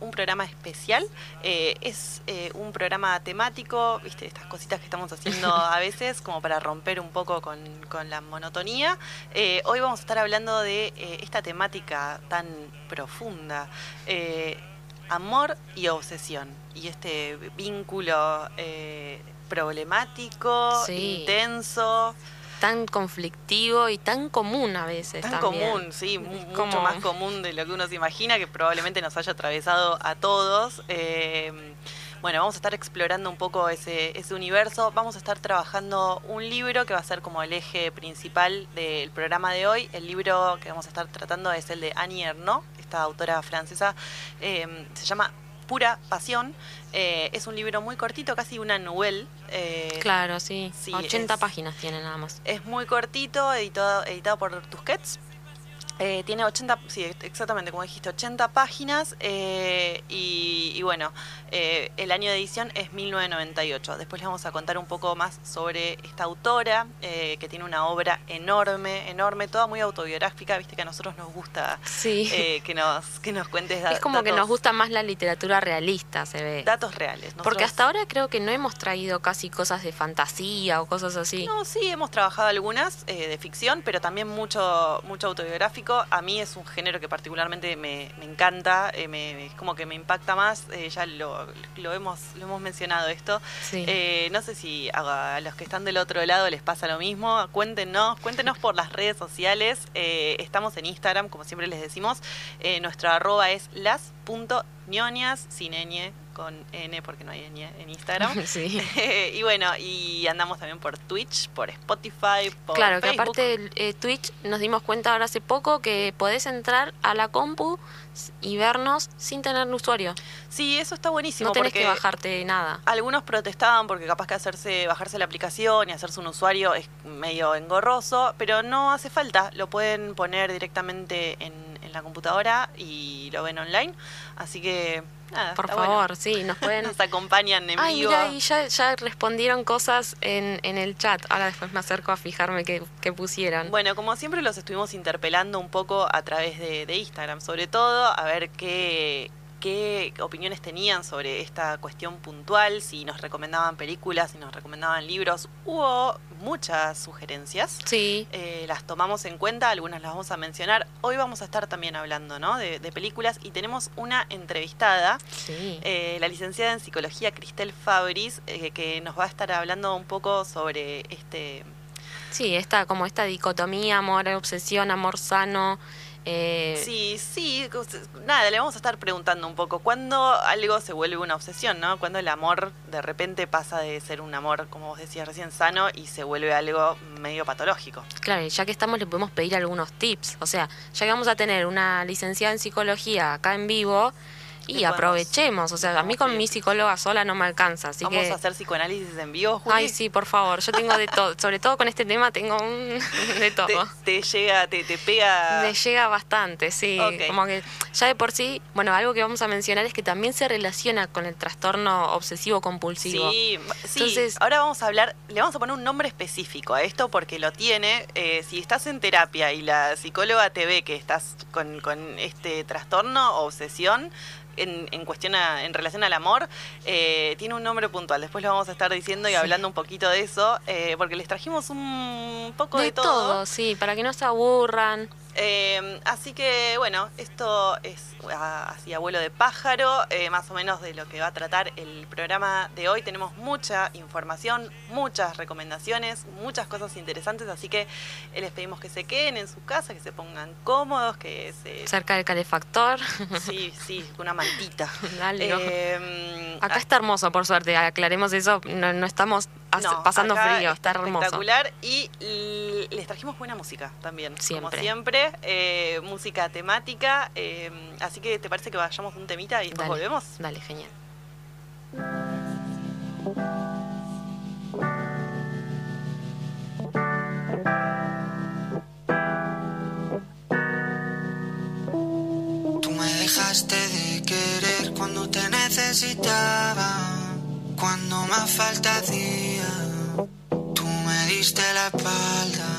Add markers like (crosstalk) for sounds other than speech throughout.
un programa especial. Eh, es eh, un programa temático, viste, estas cositas que estamos haciendo (laughs) a veces como para romper un poco con, la monotonía. Eh, hoy vamos a estar hablando de esta temática tan profunda. amor y obsesión. Y este vínculo problemático, intenso tan conflictivo y tan común a veces. Tan común, sí, mucho más común de lo que uno se imagina, que probablemente nos haya atravesado a todos. Eh, bueno, vamos a estar explorando un poco ese, ese universo. Vamos a estar trabajando un libro que va a ser como el eje principal del programa de hoy. El libro que vamos a estar tratando es el de Annie Ernaux, esta autora francesa. Eh, se llama Pura Pasión. Eh, es un libro muy cortito, casi una novela. Eh, claro, sí. 80 páginas tiene nada más. Es muy cortito, editado, editado por Tusquets. Eh, tiene 80, sí, exactamente como dijiste, 80 páginas eh, y, bueno, eh, el año de edición es 1998. Después les vamos a contar un poco más sobre esta autora, que tiene una obra enorme, enorme, toda muy autobiográfica, viste que a nosotros nos gusta que, nos, que nos cuentes datos. Es como que nos gusta más la literatura realista, se ve. Datos reales. Porque hasta ahora creo que no hemos traído casi cosas de fantasía o cosas así. No, sí, hemos trabajado algunas de ficción, pero también mucho, mucho autobiográfico a mí es un género que particularmente me, encanta, eh, es como que me impacta más, eh, ya lo, hemos, lo hemos mencionado esto. Eh, no sé si a, los que están del otro lado les pasa lo mismo, cuéntenos, cuéntenos por las redes sociales, estamos en Instagram, como siempre les decimos, nuestra arroba es las.ñoñas, sin ñ, con N porque no hay N en Instagram. (laughs) Sí. (laughs) y bueno, y andamos también por Twitch, por Spotify, por Claro, que aparte eh, Twitch nos dimos cuenta ahora hace poco que podés entrar a la compu y vernos sin tener un usuario. Sí, eso está buenísimo. No tenés que bajarte nada. Algunos protestaban porque capaz que hacerse, bajarse la aplicación y hacerse un usuario es medio engorroso, pero no hace falta. Lo pueden poner directamente en, en la computadora y lo ven online. Así que por favor, sí, nos (laughs) pueden. nos acompañan en Ay, y ya, ya respondieron cosas en, en, el chat. Ahora después me acerco a fijarme qué, pusieron. Bueno, como siempre los estuvimos interpelando un poco a través de, de Instagram, sobre todo, a ver qué, qué opiniones tenían sobre esta cuestión puntual, si nos recomendaban películas, si nos recomendaban libros. Hubo muchas sugerencias. Sí. Eh, las tomamos en cuenta, algunas las vamos a mencionar. Hoy vamos a estar también hablando ¿no? de, películas y tenemos una entrevistada, eh, la licenciada en psicología Cristel Fabris, eh, que nos va a estar hablando un poco sobre este... Sí, esta, como esta dicotomía, amor, obsesión, amor sano. Eh, sí, sí, nada, le vamos a estar preguntando un poco, ¿cuándo algo se vuelve una obsesión, no? Cuando el amor de repente pasa de ser un amor, como vos decías recién, sano y se vuelve algo medio patológico. Claro, y ya que estamos le podemos pedir algunos tips, o sea, ya que vamos a tener una licenciada en psicología acá en vivo, y aprovechemos, o sea, a mí con mi psicóloga sola no me alcanza, así Vamos a hacer psicoanálisis en vivo, Juli? Ay, sí, por favor, yo tengo de todo, (laughs) sobre todo con este tema tengo un (laughs) de todo. Te, llega, te, te, pega... Me llega bastante, sí, como que ya de por sí, bueno, algo que vamos a mencionar es que también se relaciona con el trastorno obsesivo compulsivo. Sí, sí. Entonces, ahora vamos a hablar, le vamos a poner un nombre específico a esto porque lo tiene, eh, si estás en terapia y la psicóloga te ve que estás con, con este trastorno o obsesión, en, cuestión en relación al amor, eh, tiene un nombre puntual. Después lo vamos a estar diciendo y hablando un poquito de eso, eh, porque les trajimos un poco de, de todo. Sí, para que no se aburran. Eh, así que bueno, esto es así abuelo de pájaro, eh, más o menos de lo que va a tratar el programa de hoy. Tenemos mucha información, muchas recomendaciones, muchas cosas interesantes, así que les pedimos que se queden en su casa, que se pongan cómodos, que se... Cerca del calefactor. Sí, sí, una mantita. (laughs) Dale, eh, Acá está hermoso, por suerte, aclaremos eso, no, estamos pasando frío, está hermoso. Espectacular y les trajimos buena música también, siempre. como siempre. Eh, música temática. Eh, así que, ¿te parece que vayamos un temita y después volvemos? Dale, genial. Tú me dejaste de querer cuando te necesitaba, cuando más falta hacía. Tú me diste la espalda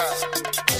De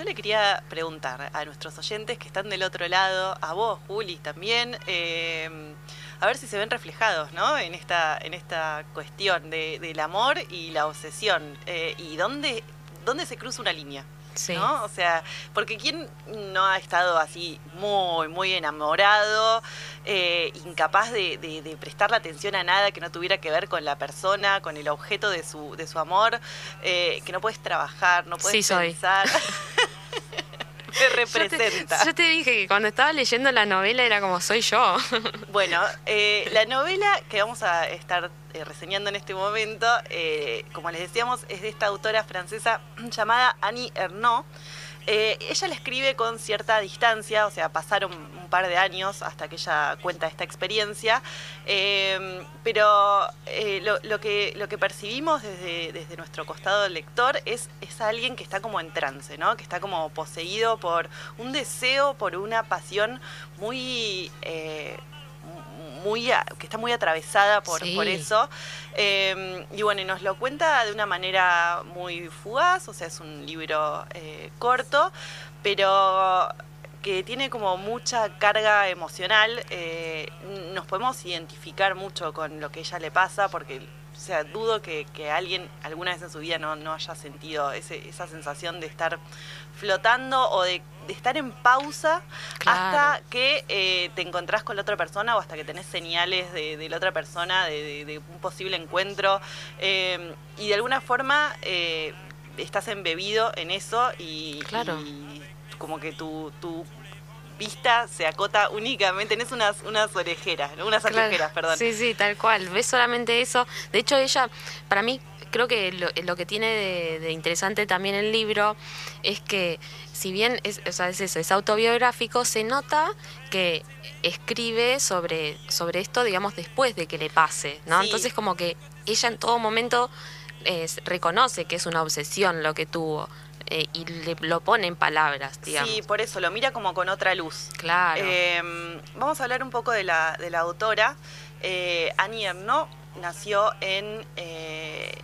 Yo le quería preguntar a nuestros oyentes que están del otro lado, a vos, Juli, también, eh, a ver si se ven reflejados ¿no? en, esta, en esta cuestión de- del amor y la obsesión. eh, y dónde, dónde se cruza una línea. Sí. ¿no? O sea, porque quién no ha estado así muy, muy enamorado, eh, incapaz de, de- de prestarle atención a nada que no tuviera que ver con la persona, con el objeto de su, de su amor, eh, que no puedes trabajar, no puedes Sí, soy. (laughs) (laughs) Yo te, representa. yo te dije que cuando estaba leyendo la novela era como soy yo. (laughs) Bueno, eh, la novela que vamos a estar eh, reseñando en este momento, eh, como les decíamos, es de esta autora francesa (clears throat) llamada Annie Ernaux. Ella la escribe con cierta distancia, o sea, pasaron par de años hasta que ella cuenta esta experiencia, eh, pero eh, lo, lo que, lo que percibimos desde, desde nuestro costado del lector es, es alguien que está como en trance, ¿no? que está como poseído por un deseo, por una pasión muy... eh, muy a- que está muy atravesada por, Sí. por eso Eh, y bueno y nos lo cuenta de una manera muy fugaz o sea es un libro eh, corto pero que tiene como mucha carga emocional eh, nos podemos identificar mucho con lo que ella le pasa porque o sea, dudo que, que alguien alguna vez en su vida no, no haya sentido ese- esa sensación de estar flotando o de, de estar en pausa Claro. hasta que eh, te encontrás con la otra persona o hasta que tenés señales de, de la otra persona, de, un posible encuentro. eh, y de alguna forma eh, estás embebido en eso y, Claro. y como que tu, tu vista se acota únicamente, tenés unas, unas orejeras, unas Claro. anteojeras, perdón. Sí, sí, tal cual. Ves solamente eso. De hecho, ella, para mí, creo que lo, lo que tiene de, de interesante también el libro es que, si bien es, o sea, es eso, es autobiográfico, se nota que escribe sobre, sobre esto, digamos, después de que le pase, ¿no? Sí. Entonces, como que ella en todo momento eh, reconoce que es una obsesión lo que tuvo eh, y le, lo pone en palabras, digamos. Sí, por eso lo mira como con otra luz. Claro. Eh, vamos a hablar un poco de la, de la autora. Eh, Annie Ernaux nació en, eh,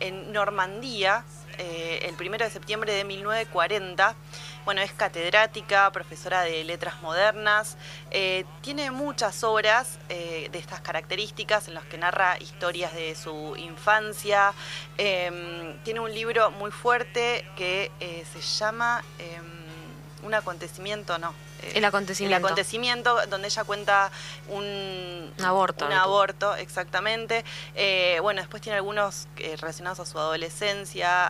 en Normandía eh, el 1 de septiembre de 1940. Bueno, es catedrática, profesora de letras modernas, eh, tiene muchas obras eh, de estas características en las que narra historias de su infancia. Em, tiene un libro muy fuerte que eh, se llama em, Un acontecimiento, no. El acontecimiento. El acontecimiento, donde ella cuenta un, Un aborto, Un aborto, exactamente. Eh, bueno, después tiene algunos eh, relacionados a su adolescencia,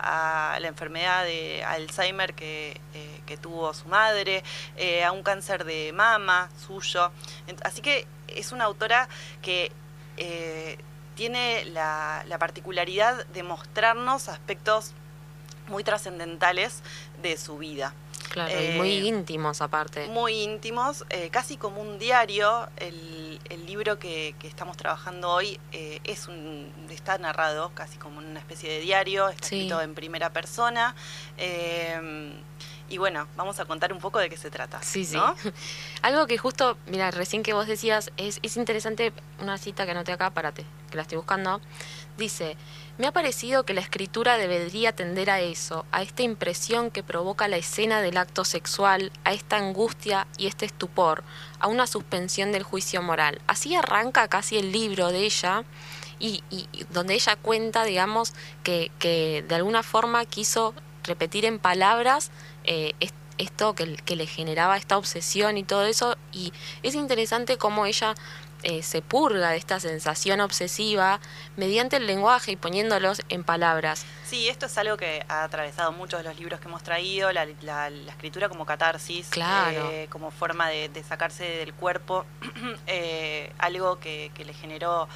a la enfermedad de Alzheimer que, eh, que tuvo su madre, eh, a un cáncer de mama suyo. Así que es una autora que eh, tiene la, la particularidad de mostrarnos aspectos muy trascendentales de su vida Claro, Eh, y muy íntimos aparte. muy íntimos, eh, casi como un diario. El, el libro que, que estamos trabajando hoy eh, es un, está narrado casi como una especie de diario, está Sí. escrito en primera persona. eh, y bueno, vamos a contar un poco de qué se trata. Sí, sí. (laughs) Algo que justo, mira, recién que vos decías, es, es interesante una cita que anoté acá, párate, que la estoy buscando. Dice, me ha parecido que la escritura debería tender a eso, a esta impresión que provoca la escena del acto sexual, a esta angustia y este estupor, a una suspensión del juicio moral. Así arranca casi el libro de ella. Y, donde ella cuenta, digamos, que, de alguna forma quiso repetir en palabras eh, est- esto que, que le generaba esta obsesión y todo eso. Y es interesante cómo ella eh, se purga de esta sensación obsesiva mediante el lenguaje y poniéndolos en palabras. Sí, esto es algo que ha atravesado muchos de los libros que hemos traído, la, la- la escritura como catarsis, Claro. eh, como forma de, de sacarse del cuerpo (clears throat) eh, algo que, que le generó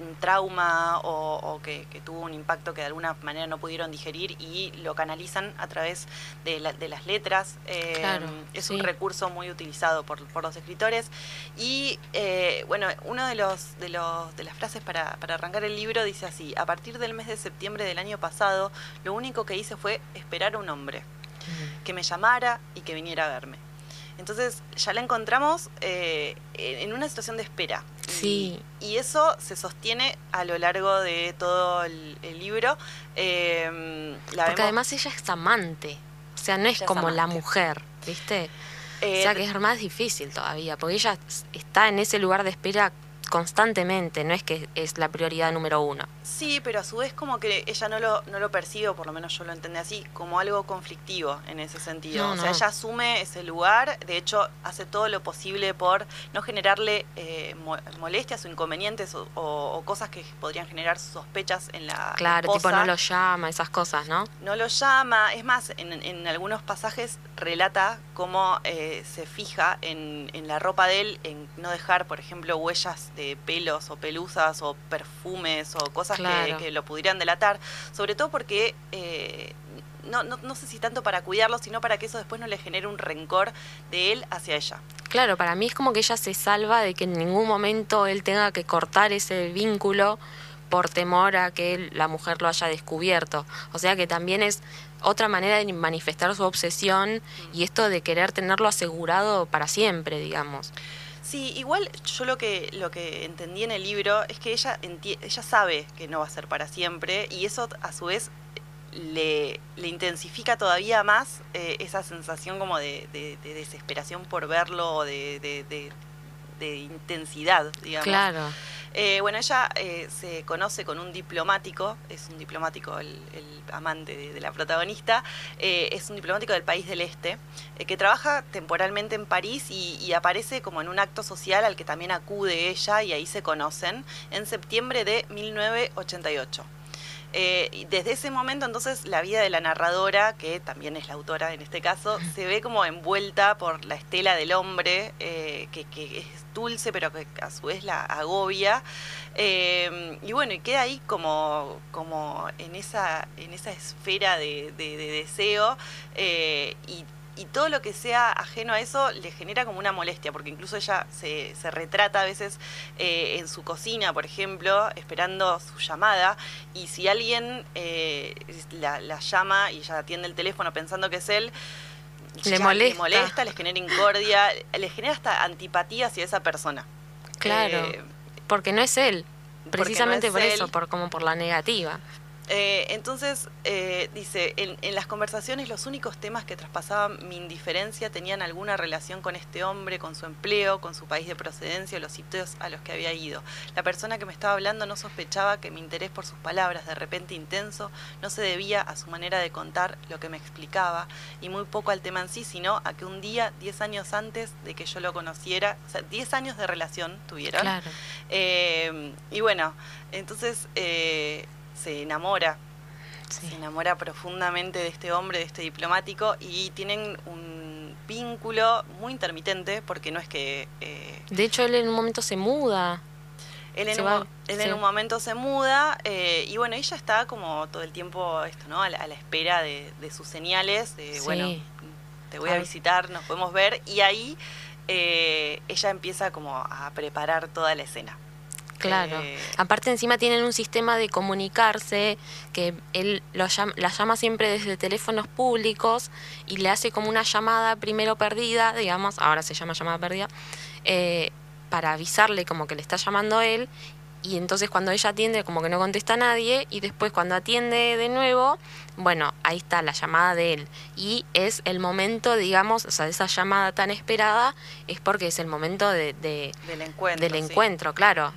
un trauma o, o que, que tuvo un impacto que de alguna manera no pudieron digerir y lo canalizan a través de, la- de las letras. Eh, Claro, es un recurso muy utilizado por, por los escritores. Y eh, bueno, uno de los, de los de las frases para, para arrancar el libro dice así, a partir del mes de septiembre del año pasado, lo único que hice fue esperar a un hombre, que me llamara y que viniera a verme. Entonces ya la encontramos eh, en una situación de espera. Sí. Y, eso se sostiene a lo largo de todo el, el libro. Eh, la Porque vemos- además ella es amante. O sea, no es Ella es como la mujer, ¿viste? eh, o sea que es más difícil todavía, porque ella está en ese lugar de espera constantemente, no es que es la prioridad número uno. Sí, pero a su vez como que ella no lo, no lo percibe, o por lo menos yo lo entendí así, como algo conflictivo en ese sentido. No, o sea, no. ella asume ese lugar, de hecho hace todo lo posible por no generarle eh, mo- molestias o inconvenientes o, o- o cosas que podrían generar sospechas en la Claro, tipo no lo llama, esas cosas, ¿no? No lo llama, es más, en, en algunos pasajes relata cómo eh, se fija en, en la ropa de él, en no dejar, por ejemplo, huellas de pelos o pelusas o perfumes o cosas que- Claro. que, lo pudieran delatar, sobre todo porque... eh, no, no, no sé si tanto para cuidarlo, sino para que eso después no le genere un rencor de él hacia ella. Claro, para mí es como que ella se salva de que en ningún momento él tenga que cortar ese vínculo por temor a que la mujer lo haya descubierto. O sea que también es otra manera de manifestar su obsesión y esto de querer tenerlo asegurado para siempre, digamos. Sí, igual yo lo que lo que entendí en el libro es que ella ella sabe que no va a ser para siempre y eso a su vez le, le intensifica todavía más eh, esa sensación como de, de- de desesperación por verlo o de, de- de- de intensidad, digamos. Claro. Eh, bueno, ella eh, se conoce con un diplomático, es un diplomático, el, amante de, la protagonista, eh, es un diplomático del país del Este, eh, que trabaja temporalmente en París y aparece como en un acto social al que también acude ella y ahí se conocen en septiembre de 1988. Eh, y desde ese momento entonces la vida de la narradora, que también es la autora en este caso, se ve como envuelta por la estela del hombre, eh, que, que es dulce pero que a su vez la agobia. Eh, y bueno, y queda ahí como, como en, esa, en esa esfera de, de- de deseo y y todo lo que sea ajeno a eso le genera como una molestia, porque incluso ella se, se retrata a veces eh, en su cocina, por ejemplo, esperando su llamada, y si alguien eh, la, la llama y ella atiende el teléfono pensando que es él, Le molesta. le molesta, les genera incordia, le genera hasta antipatía hacia esa persona. Claro. Eh, Porque no es él. no Precisamente es por eso, por como por la negativa. Eh, entonces, eh, dice, en, en, las conversaciones los únicos temas que traspasaban mi indiferencia tenían alguna relación con este hombre, con su empleo, con su país de procedencia o los sitios a los que había ido. La persona que me estaba hablando no sospechaba que mi interés por sus palabras, de repente intenso, no se debía a su manera de contar lo que me explicaba y muy poco al tema en sí, sino a que un día, 10 años antes de que yo lo conociera, o sea, 10 años de relación tuvieron. Claro. Eh, y bueno, entonces se enamora, Sí. se enamora profundamente de este hombre, de este diplomático, y tienen un vínculo muy intermitente, porque no es que... eh, De hecho, él en un momento se muda. él en, un, va, mo- él sí. en un momento se muda eh, y bueno, ella está como todo el tiempo esto, ¿no? A la, a la espera de, de sus señales, de Sí. bueno, te voy a visitar, nos podemos ver y ahí eh, ella empieza como a preparar toda la escena. Claro. Eh, Aparte encima tienen un sistema de comunicarse que él lo llama, la llama siempre desde teléfonos públicos y le hace como una llamada primero perdida, digamos, ahora se llama llamada perdida, eh, para avisarle como que le está llamando él y entonces cuando ella atiende como que no contesta a nadie y después cuando atiende de nuevo, bueno, ahí está la llamada de él y es el momento, digamos, o sea, esa llamada tan esperada es porque es el momento de, de- del encuentro. del sí. encuentro, claro.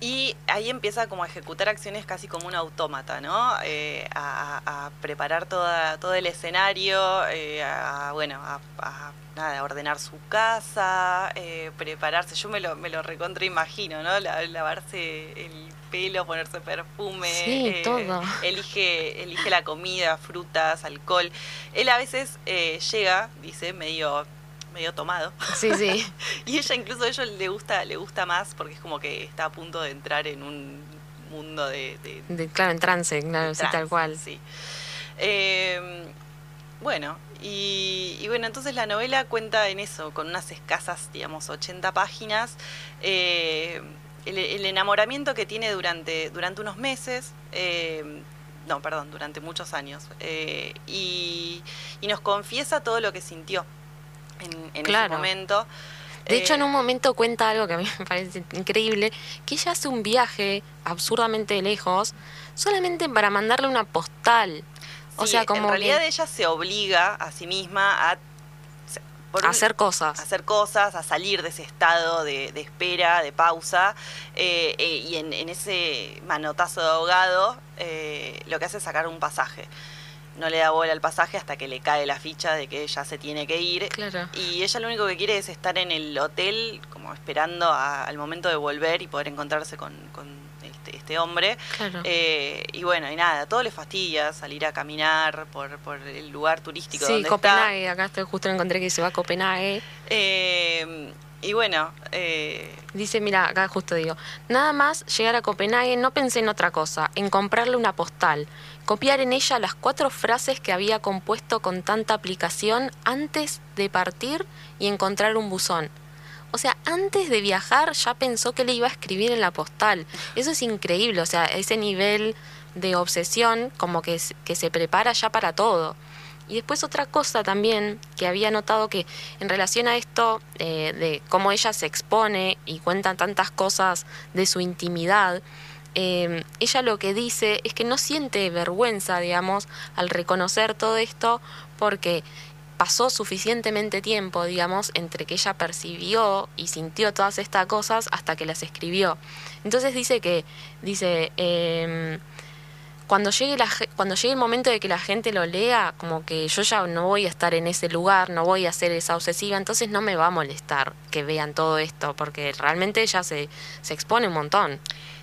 Y ahí empieza como a ejecutar acciones casi como un autómata, ¿no? Eh, a, preparar toda, todo el escenario, eh, a, bueno, a, a, nada, a ordenar su casa, eh, prepararse. Yo me lo, me lo recontra imagino, ¿no? La- lavarse el pelo, ponerse perfume. eh, Sí, todo. Elige, elige la comida, frutas, alcohol. Él a veces eh, llega, dice, medio medio tomado Sí, sí. (laughs) y ella incluso a ella le gusta le gusta más porque es como que está a punto de entrar en un mundo de, de- De- claro, en trance, claro, sí, tal cual. sí. Eh, bueno, y, y bueno, entonces la novela cuenta en eso, con unas escasas, digamos, 80 páginas, eh, el, el enamoramiento que tiene durante, durante unos meses, eh, no, perdón, durante muchos años, eh, y, y nos confiesa todo lo que sintió en, en ese Claro. momento. De hecho, Eh, en un momento cuenta algo que a mí me parece increíble, que ella hace un viaje absurdamente lejos solamente para mandarle una postal. O Sí, sea, como en realidad que ella se obliga a sí misma a, un- hacer cosas. hacer cosas, a salir de ese estado de, de espera, de pausa, eh, eh, y en, en ese manotazo de ahogado eh, lo que hace es sacar un pasaje. No le da bola al pasaje hasta que le cae la ficha de que ella se tiene que ir. Claro. Y ella lo único que quiere es estar en el hotel, como esperando a- al momento de volver y poder encontrarse con, con este, este hombre. Claro. Eh, y bueno, y nada, todo le fastidia salir a caminar por, por el lugar turístico sí, donde Copenhague, acá estoy justo encontré que se va a Copenhague. Eh, y bueno, eh, Dice, mira, acá justo digo, nada más llegar a Copenhague no pensé en otra cosa, en comprarle una postal, copiar en ella las cuatro frases que había compuesto con tanta aplicación antes de partir y encontrar un buzón. O sea, antes de viajar ya pensó que le iba a escribir en la postal. Eso es increíble, o sea, ese nivel de obsesión como que, se prepara ya para todo. Y después otra cosa también que había notado que en relación a esto eh, de cómo ella se expone y cuenta tantas cosas de su intimidad, eh, ella lo que dice es que no siente vergüenza, digamos, al reconocer todo esto porque pasó suficientemente tiempo, digamos, entre que ella percibió y sintió todas estas cosas hasta que las escribió. Entonces dice que, dice, em, cuando llegue, la, cuando llegue el momento de que la gente lo lea, como que yo ya no voy a estar en ese lugar, no voy a ser esa obsesiva, entonces no me va a molestar que vean todo esto, porque realmente ella se, se expone un montón.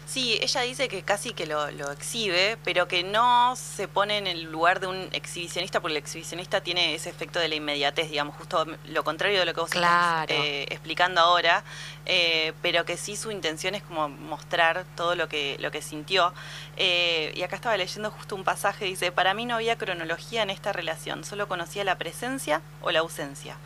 Sí, ella dice que casi que lo, lo exhibe, pero que no se pone en el lugar de un exhibicionista, porque el exhibicionista tiene ese efecto de la inmediatez, digamos, justo lo contrario de lo que vos Claro. estás eh, explicando ahora, eh, pero que sí su intención es como mostrar todo lo que, lo que sintió. Eh, y acá estaba leyendo justo un pasaje, dice, para mí no había cronología en esta relación, solo conocía la presencia o la ausencia.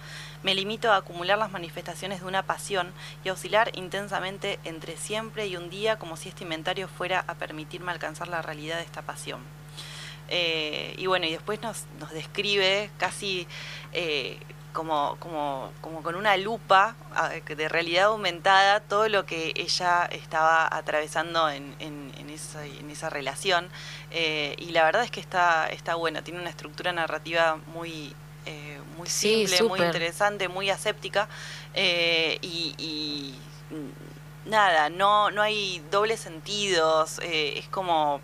Me limito a acumular las manifestaciones de una pasión y a oscilar intensamente entre siempre y un día como si este inventario fuera a permitirme alcanzar la realidad de esta pasión. Eh, y bueno, y después nos, describe casi eh, como, como, como con una lupa ah, de realidad aumentada todo lo que ella estaba atravesando en, esa, relación. Eh, y la verdad es que está, está buena, tiene una estructura narrativa muy, eh, muy Sí, simple, muy interesante, muy aséptica. eh, y, y, nada, no, no hay dobles sentidos, eh, es como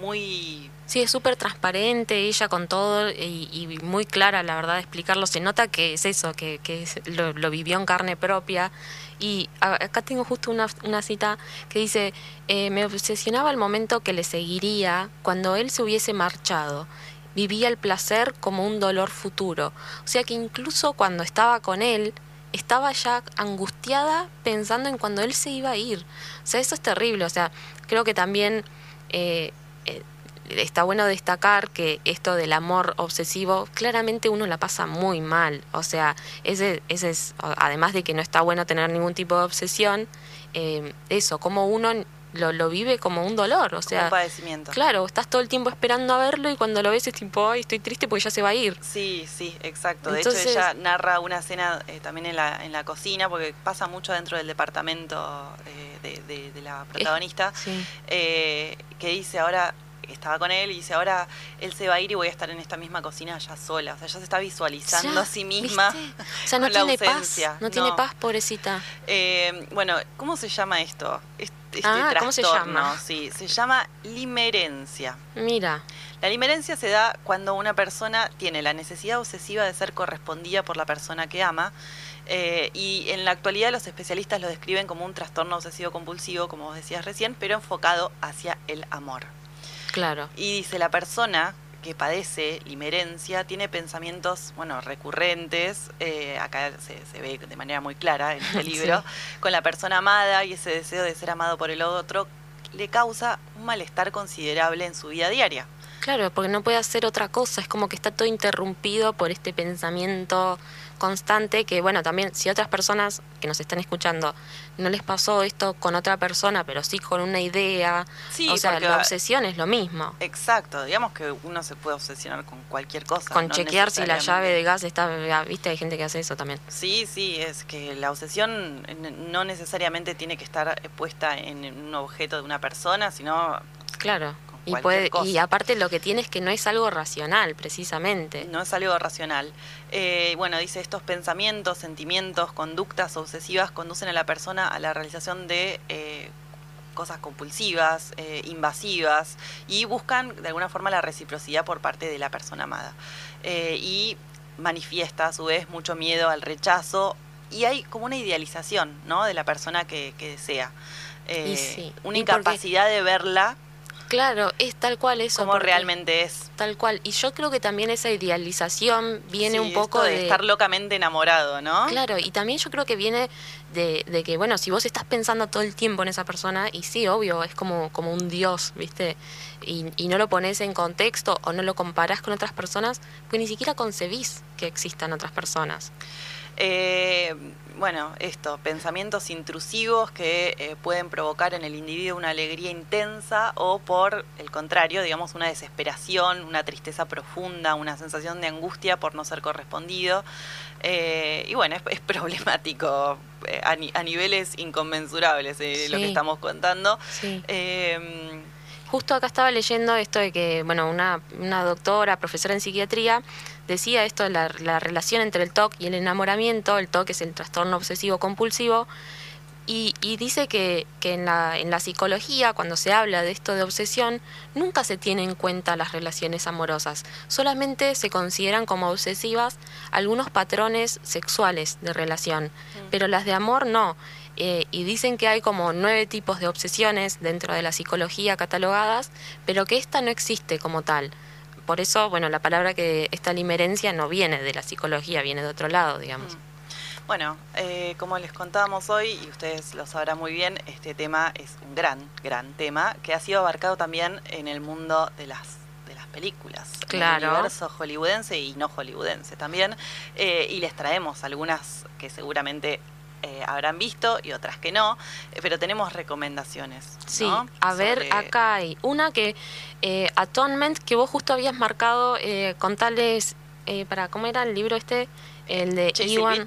muy Sí, es súper transparente ella con todo y, y muy clara, la verdad, de explicarlo. Se nota que es eso, que, que es- lo, lo vivió en carne propia. Y acá tengo justo una, una cita que dice, eh, me obsesionaba el momento que le seguiría cuando él se hubiese marchado. Vivía el placer como un dolor futuro. O sea que incluso cuando estaba con él, estaba ya angustiada pensando en cuando él se iba a ir. O sea, eso es terrible. O sea, creo que también... eh, eh, está bueno destacar que esto del amor obsesivo, claramente uno la pasa muy mal. O sea, ese, ese es, además de que no está bueno tener ningún tipo de obsesión, eh, eso, como uno lo, lo vive como un dolor. O como sea, un padecimiento. claro, estás todo el tiempo esperando a verlo y cuando lo ves es tipo, ay, estoy triste porque ya se va a ir. Sí, sí, exacto. De Entonces- hecho, ella narra una escena eh, también en la, en la cocina, porque pasa mucho dentro del departamento eh, de, de- de la protagonista, Sí. eh, que dice ahora, estaba con él y dice ahora él se va a ir y voy a estar en esta misma cocina ya sola. O sea, ella se está visualizando Ya, a sí misma. ¿viste? O sea, no con la tiene ausencia. paz, no, tiene paz, pobrecita. Eh, bueno, ¿cómo se llama esto? Este, este Ah, ¿cómo se trastorno, llama? Sí, se llama limerencia. Mira, La limerencia se da cuando una persona tiene la necesidad obsesiva de ser correspondida por la persona que ama eh, y en la actualidad los especialistas lo describen como un trastorno obsesivo compulsivo, como vos decías recién, pero enfocado hacia el amor. Claro. Y dice, la persona que padece limerencia tiene pensamientos, bueno, recurrentes, eh, acá se, se ve de manera muy clara en este (laughs) Sí. libro, con la persona amada y ese deseo de ser amado por el otro le causa un malestar considerable en su vida diaria. Claro, porque no puede hacer otra cosa, es como que está todo interrumpido por este pensamiento constante que, bueno, también si otras personas que nos están escuchando no les pasó esto con otra persona, pero sí con una idea, Sí, o sea, la obsesión es lo mismo. Exacto, digamos que uno se puede obsesionar con cualquier cosa. Con no chequear si la llave de gas está, viste, hay gente que hace eso también. Sí, sí, es que la obsesión no necesariamente tiene que estar puesta en un objeto de una persona, sino Claro. Y, puede, y aparte lo que tiene es que no es algo racional, precisamente. no es algo racional. Eh, bueno, dice, estos pensamientos, sentimientos, conductas obsesivas conducen a la persona a la realización de eh, cosas compulsivas, eh, invasivas, y buscan de alguna forma la reciprocidad por parte de la persona amada. Eh, y manifiesta a su vez mucho miedo al rechazo, y hay como una idealización ¿no? de la persona que, que desea. Eh, sí. Una porque- incapacidad de verla Claro, es tal cual eso. como realmente es. Tal cual. Y yo creo que también esa idealización viene Sí, un poco esto de, estar locamente enamorado, ¿no? Claro, y también yo creo que viene de, de que, bueno, si vos estás pensando todo el tiempo en esa persona, y sí, obvio, es como, como un dios, ¿viste? Y, y no lo pones en contexto o no lo comparás con otras personas, pues ni siquiera concebís que existan otras personas. Eh, bueno, esto, pensamientos intrusivos que eh, pueden provocar en el individuo una alegría intensa o por el contrario, digamos, una desesperación, una tristeza profunda, una sensación de angustia por no ser correspondido. Eh, y bueno, es, es problemático eh, a, ni- a niveles inconmensurables eh, lo que Sí. estamos contando. Sí. Eh, Justo acá estaba leyendo esto de que, bueno, una, una doctora, profesora en psiquiatría, decía esto la, la relación entre el TOC y el enamoramiento. El TOC es el trastorno obsesivo compulsivo. Y, y dice que, que en, la, en la psicología, cuando se habla de esto de obsesión, nunca se tiene en cuenta las relaciones amorosas. Solamente se consideran como obsesivas algunos patrones sexuales de relación, pero las de amor no. Eh, y dicen que hay como nueve tipos de obsesiones dentro de la psicología catalogadas, pero que esta no existe como tal. Por eso, bueno, la palabra que esta limerencia no viene de la psicología, viene de otro lado, digamos. Bueno, eh, como les contábamos hoy, y ustedes lo sabrán muy bien, este tema es un gran, gran tema que ha sido abarcado también en el mundo de las de las películas, en Claro. el universo hollywoodense y no hollywoodense también, eh, y les traemos algunas que seguramente eh, habrán visto y otras que no, eh, pero tenemos recomendaciones. Sí, ¿no? a ver, Sobre- acá hay una que, eh, Atonement, que vos justo habías marcado, eh, contales, eh, para, ¿cómo era el libro este? El de Iwan.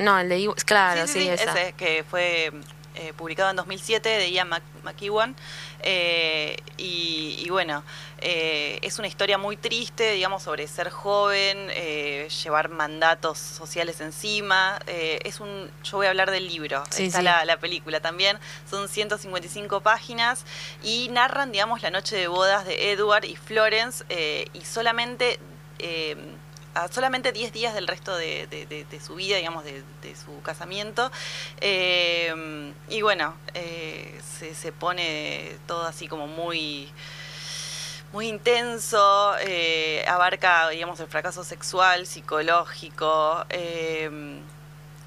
No, el de Iwan, claro, sí, sí, sí, esa. ese que fue eh, publicado en 2007 de Ian McEwan. Eh, y, bueno, eh, es una historia muy triste, digamos, sobre ser joven, llevar mandatos sociales encima. es un, yo voy a hablar del libro, está La, la, película también. Son 155 páginas y narran, digamos, la noche de bodas de Edward y Florence y solamente a solamente 10 días del resto de, su vida, digamos, de, su casamiento. Eh, y bueno, eh, se, pone todo así como muy muy intenso, eh, abarca, digamos, el fracaso sexual, psicológico,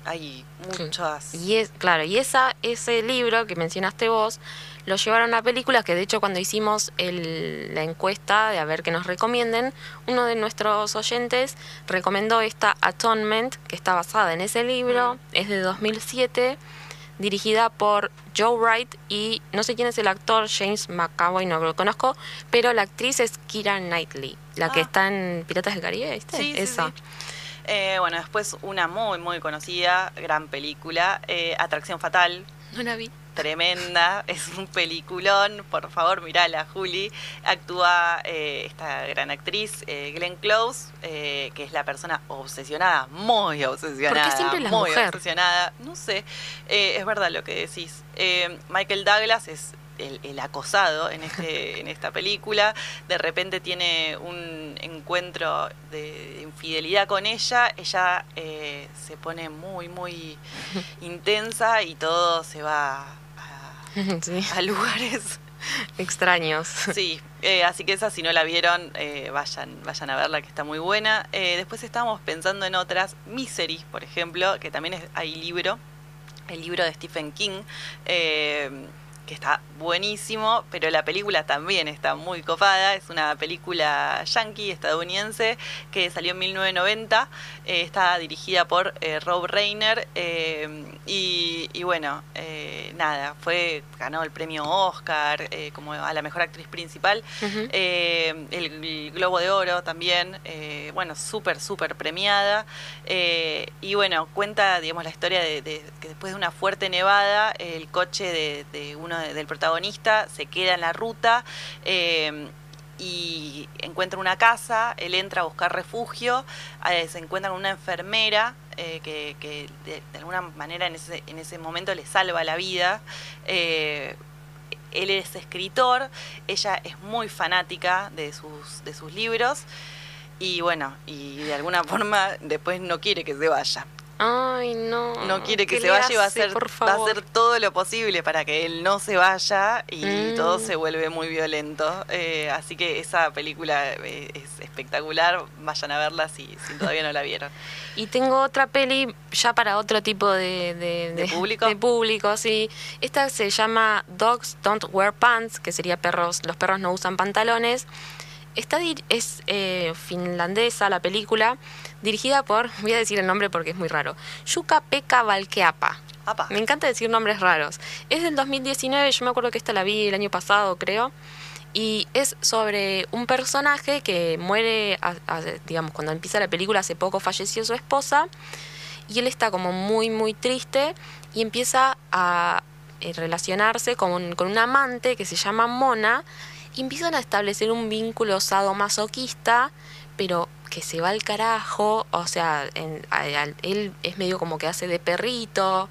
hay muchas... Y es, claro, y esa, ese libro que mencionaste vos, lo llevaron a películas que de hecho cuando hicimos la encuesta de a ver qué nos recomienden, uno de nuestros oyentes recomendó esta Atonement, que está basada en ese libro, mm. es de 2007, dirigida por Joe Wright y no sé quién es el actor, James McAvoy, no lo conozco, pero la actriz es Kira Knightley, la que ah. está en Piratas del Caribe, ¿viste? Sí, Esa. Eh, bueno, después una muy, muy conocida, gran película, eh, Atracción Fatal. No la vi tremenda, es un peliculón, por favor mirala, Juli. Actúa eh, esta gran actriz, eh, Glenn Close, eh, que es la persona obsesionada, muy obsesionada. ¿Por siempre la muy mujer? obsesionada, no sé, es verdad lo que decís. Michael Douglas es el, acosado en, este, (laughs) en esta película. De repente tiene un encuentro de infidelidad con ella. Ella se pone muy, muy (laughs) intensa y todo se va (laughs) a lugares (laughs) extraños. (laughs) Sí, eh, así que esa si no la vieron, eh, vayan, vayan a verla que está muy buena. Eh, después estábamos pensando en otras, Misery, por ejemplo, que también es, hay libro, el libro de Stephen King que está buenísimo, pero la película también está muy copada. Es una película yankee, estadounidense, que salió en 1990. Eh, está dirigida por eh, Rob Reiner. Eh, y, bueno, nada, fue ganó el premio Oscar como a la mejor actriz principal. el, Globo de Oro también. bueno, súper, súper premiada. y bueno, cuenta, digamos, la historia de, que después de una fuerte nevada, el coche de, de uno del protagonista se queda en la ruta eh, y encuentra una casa, él entra a buscar refugio, eh, se encuentra con una enfermera eh, que, de, alguna manera en ese, en ese momento le salva la vida. él es escritor, ella es muy fanática de sus, de sus libros y bueno, y de alguna forma después no quiere que se vaya. Ay, no. No quiere que se vaya y va a, hacer, va a hacer todo lo posible para que él no se vaya y mm. todo se vuelve muy violento. Eh, así que esa película eh, es espectacular. Vayan a verla si, si todavía no la vieron. (laughs) Y tengo otra peli ya para otro tipo de, de, público. De público, sí. Esta se llama Dogs Don't Wear Pants, que sería perros, los perros no usan pantalones. Esta es eh, finlandesa la película, dirigida por, voy a decir el nombre porque es muy raro, Yuka Pekka Valkeapa. Me encanta decir nombres raros. Es del 2019, yo me acuerdo que esta la vi el año pasado, creo. Y es sobre un personaje que muere, digamos, cuando empieza la película, hace poco falleció su esposa. Y él está como muy, muy triste y empieza a eh, relacionarse con, con un amante que se llama Mona y empiezan a establecer un vínculo sadomasoquista, pero que se va al carajo, o sea, él es medio como que hace de perrito,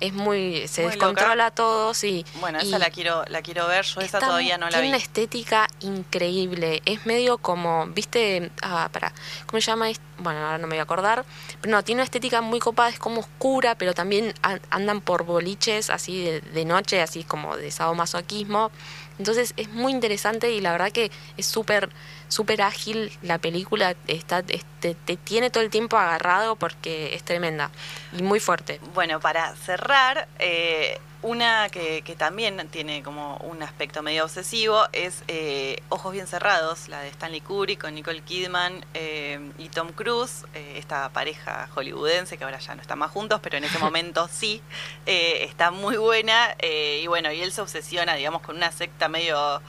es muy se descontrola todo, sí. Bueno, esa la quiero la quiero ver, yo esa todavía no la vi. Tiene una estética increíble, es medio como, ¿viste? Ah, para, ¿cómo se llama? Bueno, ahora no me voy a acordar, pero no, tiene una estética muy copada, es como oscura, pero también andan por boliches así de, de noche, así como de sadomasoquismo entonces es muy interesante y la verdad que es súper súper ágil la película, está, este, te tiene todo el tiempo agarrado porque es tremenda y muy fuerte. Bueno, para cerrar, eh, una que, también tiene como un aspecto medio obsesivo es eh, Ojos Bien Cerrados, la de Stanley Kubrick con Nicole Kidman eh, y Tom Cruise, esta pareja hollywoodense que ahora ya no están más juntos, pero en ese (laughs) momento sí, está muy buena y bueno, y él se obsesiona, digamos, con una secta medio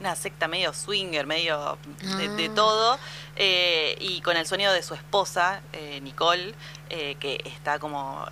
una secta medio swinger, medio de, ah. todo, eh, y con el sueño de su esposa, eh, Nicole, eh, que está como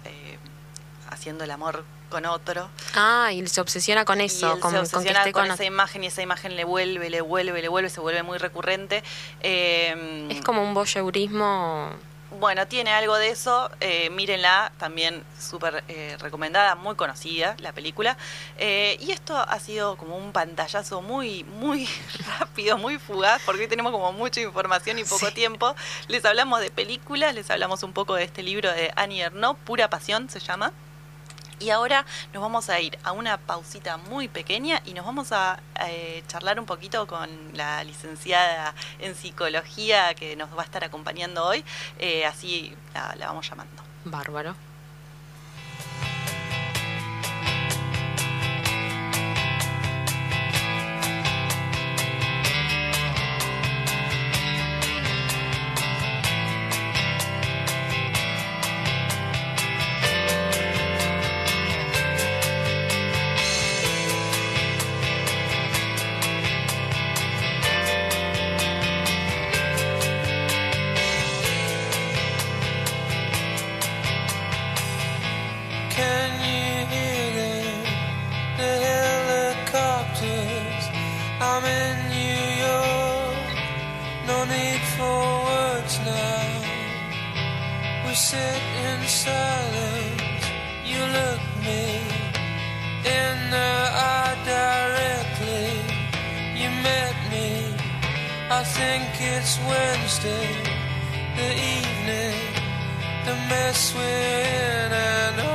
haciendo el amor con otro. Ah, y se obsesiona con eso, y él con, se con que obsesiona esté con, con, esa imagen y esa imagen le vuelve, le vuelve, le vuelve, se vuelve muy recurrente. Eh, Es como un voyeurismo. Bueno, tiene algo de eso. eh, mírenla, también súper eh, recomendada, muy conocida la película. Eh, y esto ha sido como un pantallazo muy, muy (laughs) rápido, muy fugaz, porque hoy tenemos como mucha información y poco Sí. tiempo. Les hablamos de películas, les hablamos un poco de este libro de Annie Ernaux, Pura Pasión se llama. Y ahora nos vamos a ir a una pausita muy pequeña y nos vamos a eh, charlar un poquito con la licenciada en psicología que nos va a estar acompañando hoy. Eh, así la, la vamos llamando. Bárbaro. I think it's Wednesday, the evening the mess we're in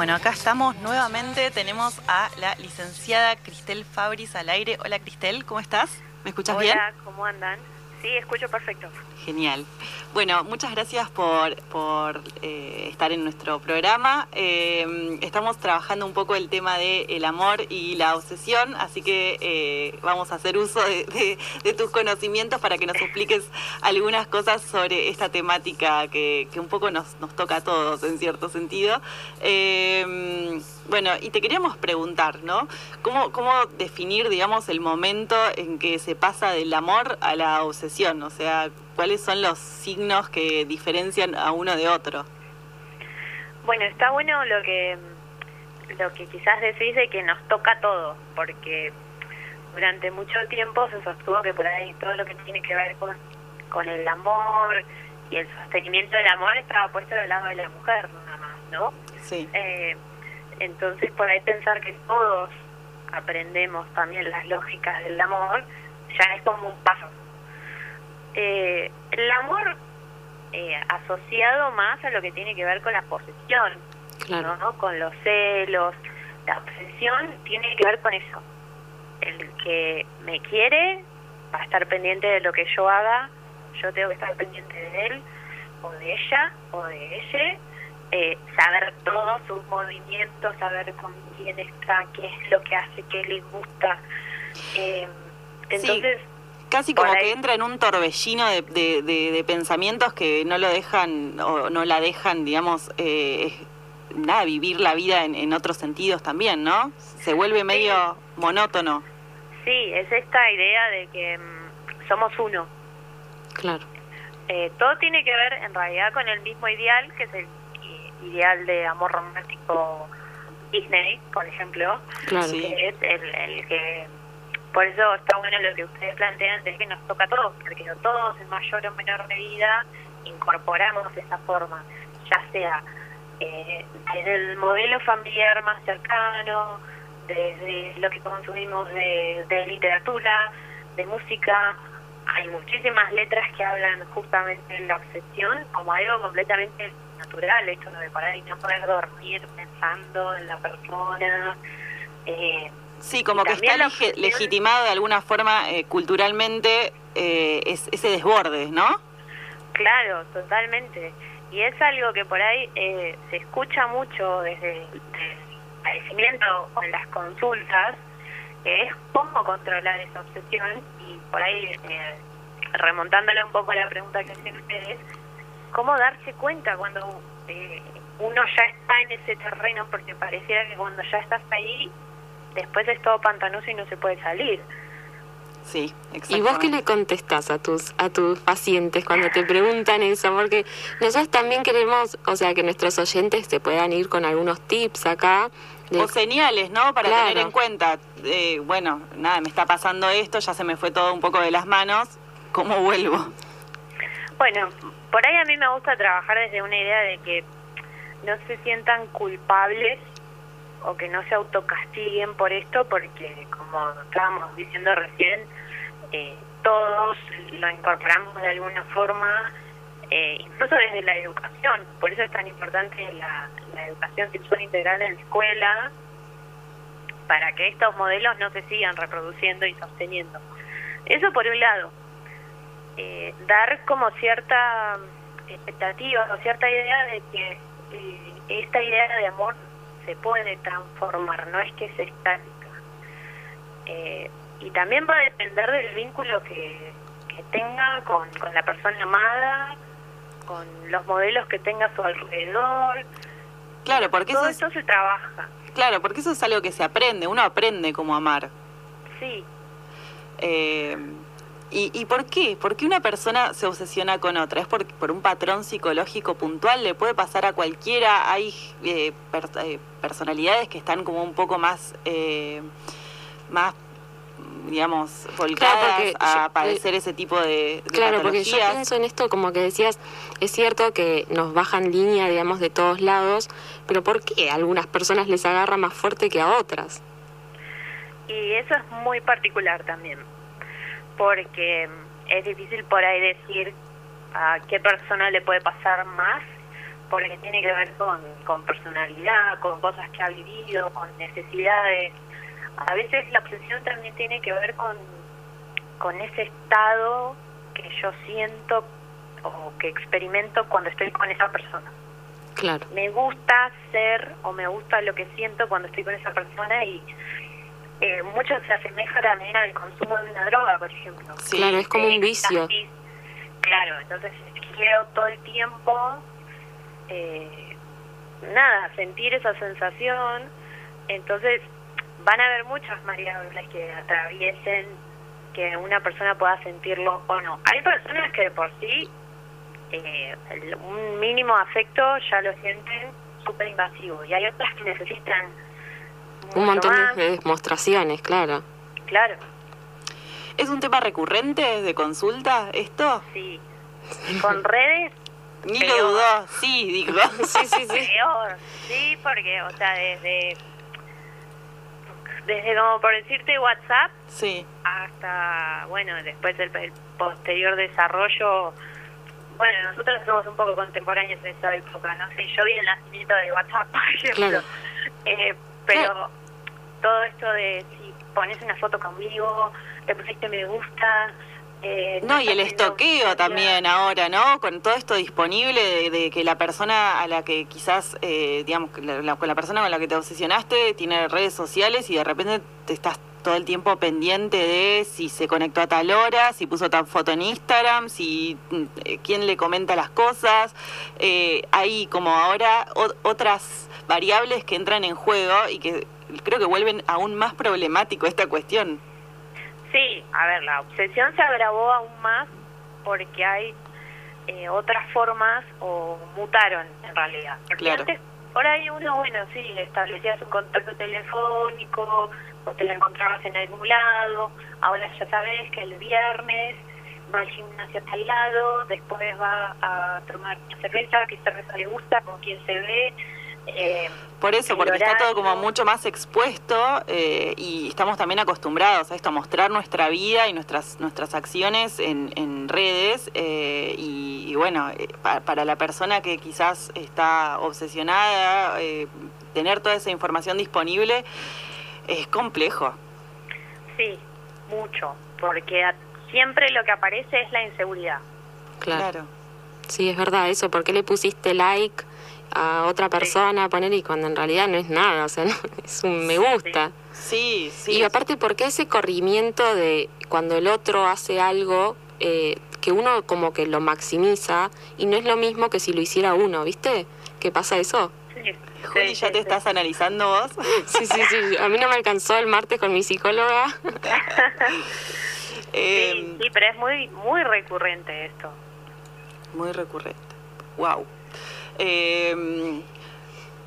Bueno, acá estamos nuevamente. Tenemos a la licenciada Cristel Fabris al aire. Hola Cristel, ¿cómo estás? ¿Me escuchas Hola, bien? ¿cómo andan? Sí, escucho perfecto. Genial. Bueno, muchas gracias por, por eh, estar en nuestro programa. Eh, estamos trabajando un poco el tema del amor y la obsesión, así que eh, vamos a hacer uso de tus conocimientos para que nos expliques algunas cosas sobre esta temática que, que un poco nos, nos toca a todos en cierto sentido. Bueno, y te queríamos preguntar, ¿no? ¿Cómo, ¿Cómo definir, digamos, el momento en que se pasa del amor a la obsesión? O sea, ¿cuáles son los signos que diferencian a uno de otro? Bueno, está bueno lo que lo que quizás decís de que nos toca todo, porque durante mucho tiempo se sostuvo que por ahí todo lo que tiene que ver con, con el amor y el sostenimiento del amor estaba puesto del lado de la mujer nada más, ¿no? Sí. Eh, entonces, por ahí pensar que todos aprendemos también las lógicas del amor, ya es como un paso. Eh, el amor eh, asociado más a lo que tiene que ver con la posesión, Claro. ¿no? Con los celos. La obsesión tiene que ver con eso. El que me quiere va a estar pendiente de lo que yo haga, yo tengo que estar pendiente de él, o de ella, o de ella, eh, saber todos sus movimientos, saber con quién está, qué es lo que hace, qué le gusta. Eh, entonces, Casi como que entra en un torbellino de, de- de- de pensamientos que no lo dejan o no la dejan, digamos, eh, nada, vivir la vida en, en otros sentidos también, ¿no? Se vuelve medio monótono. sí, es esta idea de que mm, somos uno. Claro. Eh, todo tiene que ver en realidad con el mismo ideal, que es el ideal de amor romántico Disney, por ejemplo, Claro. Sí. es el, el que... Por eso está bueno lo que ustedes plantean, de que nos toca a todos, porque todos en mayor o menor medida incorporamos esa forma, ya sea eh, desde el modelo familiar más cercano, desde lo que consumimos de, de literatura, de música. Hay muchísimas letras que hablan justamente de la obsesión como algo completamente natural, esto de parar y no poder dormir pensando en la persona. Eh, Sí, como que está legitimado de alguna forma eh, culturalmente eh, es- ese desborde, ¿no? Claro, totalmente. Y es algo que por ahí eh, se escucha mucho desde el padecimiento o en las consultas, que es cómo controlar esa obsesión y por ahí, eh, remontándole un poco a la pregunta que hacen ustedes, cómo darse cuenta cuando eh, uno ya está en ese terreno, porque pareciera que cuando ya estás ahí, después es todo pantanoso y no se puede salir. Sí, ¿Y vos qué le contestás a tus a tus pacientes cuando te preguntan eso? Porque nosotros también queremos, o sea, que nuestros oyentes se puedan ir con algunos tips acá. de- O señales, ¿no? Para Claro. tener en cuenta, eh, bueno, nada, me está pasando esto, ya se me fue todo un poco de las manos, ¿cómo vuelvo? Bueno, por ahí a mí me gusta trabajar desde una idea de que no se sientan culpables o que no se autocastiguen por esto, porque como estábamos diciendo recién, eh, todos lo incorporamos de alguna forma, eh, incluso desde la educación. Por eso es tan importante la, la educación sexual integral en la escuela, para que estos modelos no se sigan reproduciendo y sosteniendo. Eso por un lado eh, dar como cierta expectativa o cierta idea de que eh, esta idea de amor se puede transformar, no es que es estática. Eh, y también va a depender del vínculo que, que tenga con, con la persona amada, con los modelos que tenga a su alrededor. Claro, porque Todo eso es, esto se trabaja, claro, porque eso es algo que se aprende, uno aprende cómo amar. sí. Eh, ¿y, ¿Y por qué? ¿Por qué una persona se obsesiona con otra? ¿Es por, por un patrón psicológico puntual? ¿Le puede pasar a cualquiera? ¿Hay eh, per- eh, personalidades que están como un poco más, eh, más digamos, volcadas porque a yo- padecer ese tipo de, de Claro, porque yo pienso en esto, como que decías, es cierto que nos bajan línea, digamos, de todos lados, pero ¿por qué a algunas personas les agarra más fuerte que a otras? Y eso es muy particular también, porque mm, es difícil por ahí decir a qué persona le puede pasar más, porque tiene que ver con, con personalidad, con cosas que ha vivido, con necesidades. A veces la obsesión también tiene que ver con, con ese estado que yo siento o que experimento cuando estoy con esa persona Claro. me gusta ser o me gusta lo que siento cuando estoy con esa persona y eh, mucho se asemeja también al consumo de una droga, por ejemplo. Sí, claro, es como un vicio. éxtasis. Claro, entonces quiero todo el tiempo, eh, nada, sentir esa sensación. Entonces van a haber muchas variables que atraviesen que una persona pueda sentirlo o no. Hay personas que de por sí eh, el- un mínimo afecto ya lo sienten súper invasivo y hay otras que necesitan Un montón más, de demostraciones, claro. claro ¿Es un tema recurrente de consulta esto? sí y con (laughs) redes Ni Peor. lo dudó, sí, digo. (laughs) Sí, sí, sí. peor sí porque o sea desde desde como por decirte WhatsApp Sí, hasta bueno después el, el posterior desarrollo bueno nosotros somos un poco contemporáneos de esa época no sé yo vi el nacimiento de WhatsApp por ejemplo Claro. Eh, pero todo esto de si pones una foto conmigo le pusiste me gusta Eh, No, y el estoqueo también ahora, ¿no? Con todo esto disponible de, de que la persona a la que quizás, eh, digamos, la, la- con la persona con la que te obsesionaste tiene redes sociales y de repente te estás todo el tiempo pendiente de si se conectó a tal hora, si puso tal foto en Instagram, si eh, quién le comenta las cosas. Eh, hay como ahora o- otras variables que entran en juego y que creo que vuelven aún más problemático esta cuestión. Sí, a ver, la obsesión se agravó aún más porque hay eh, otras formas o mutaron en realidad. Porque Claro. antes, por ahí uno, bueno, sí, establecías un contacto telefónico o te lo encontrabas en algún lado. Ahora ya sabes que el viernes va al gimnasio a tal lado, después va a tomar una cerveza, qué cerveza le gusta, con quién se ve. Eh, Por eso, porque está todo como mucho más expuesto eh, y estamos también acostumbrados a esto, a mostrar nuestra vida y nuestras nuestras acciones en, en redes eh, y, y bueno, eh, pa- para la persona que quizás está obsesionada, eh, tener toda esa información disponible es complejo. Sí, mucho, porque a- siempre lo que aparece es la inseguridad. Claro. Claro. Sí, es verdad eso. ¿Por qué le pusiste like a otra persona, poner y cuando en realidad no es nada? O sea, no, (laughs) es un me gusta. Sí, sí. y aparte, ¿por qué ese corrimiento de cuando el otro hace algo eh, que uno como que lo maximiza y no es lo mismo que si lo hiciera uno, ¿viste? ¿Qué pasa eso? Juli, ¿ya te estás analizando vos? (laughs) Sí, sí, sí. A mí no me alcanzó el martes con mi psicóloga. (laughs) Eh, Sí, sí, pero es muy muy recurrente esto. Muy recurrente. Wow. Eh,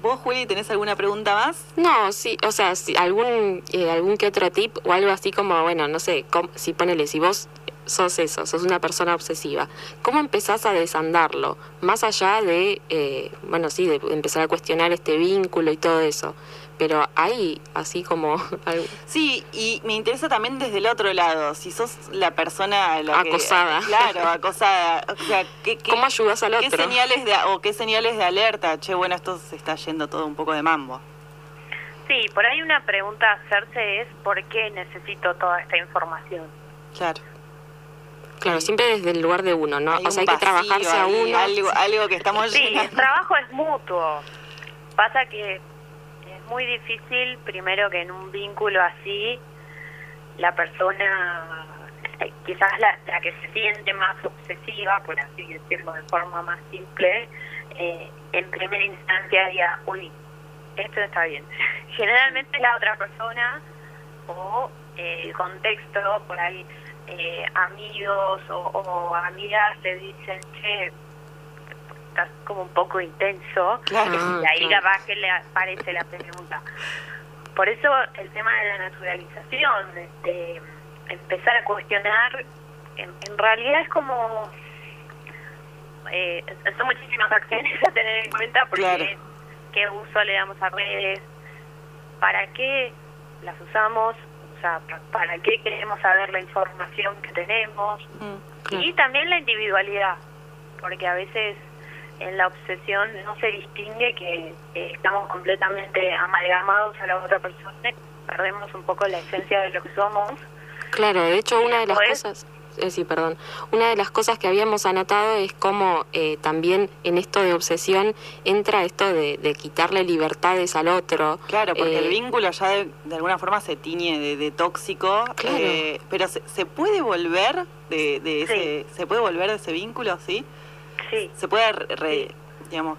¿Vos, Juli, tenés alguna pregunta más? No, sí, o sea, si algún eh, algún que otro tip o algo así como, bueno, no sé, com- si ponele, si vos sos eso, sos una persona obsesiva, ¿cómo empezás a desandarlo? Más allá de, eh, bueno, sí, de empezar a cuestionar este vínculo y todo eso, pero hay así como (laughs) algo- Sí, y me interesa también desde el otro lado, si sos la persona que- Acosada. claro, acosada. O sea, ¿qué, qué- ¿Cómo ayudas al qué otro? señales de o qué señales de alerta? Che, bueno, esto se está yendo todo un poco de mambo. Sí, por ahí una pregunta a hacerse es ¿por qué necesito toda esta información? Claro. Claro, siempre desde el lugar de uno, ¿no? Hay o sea, hay que trabajarse a ahí, uno. Algo, algo que estamos Sí, el llenando. trabajo es mutuo. Pasa que es muy difícil, primero que en un vínculo así, la persona, eh, quizás la, la que se siente más obsesiva, por así decirlo de forma más simple, eh, en primera instancia diga, uy, esto está bien. (laughs) Generalmente la otra persona o eh, el contexto, por ahí eh, amigos o, o amigas le dicen, che, estás como un poco intenso, Claro. Ah, y ahí claro. capaz que le aparece la pregunta. Por eso el tema de la naturalización, de, de empezar a cuestionar, en, en realidad es como... Eh, son muchísimas acciones (laughs) a tener en cuenta porque Claro. qué uso le damos a redes, para qué las usamos, sea, pa- para qué queremos saber la información que tenemos, Mm. Claro. y también la individualidad, porque a veces en la obsesión no se distingue que eh, estamos completamente amalgamados a la otra persona, perdemos un poco la esencia de lo que somos. Claro, de hecho una de las después- cosas, eh, sí, perdón, una de las cosas que habíamos anotado es cómo eh, también en esto de obsesión entra esto de, de quitarle libertades al otro. Claro, porque Eh, el vínculo ya de, de alguna forma se tiñe de, de tóxico, Claro. eh, pero se, se puede volver de, de ese, se puede volver de ese vínculo, ¿sí? Sí, Se puede, re- re- digamos,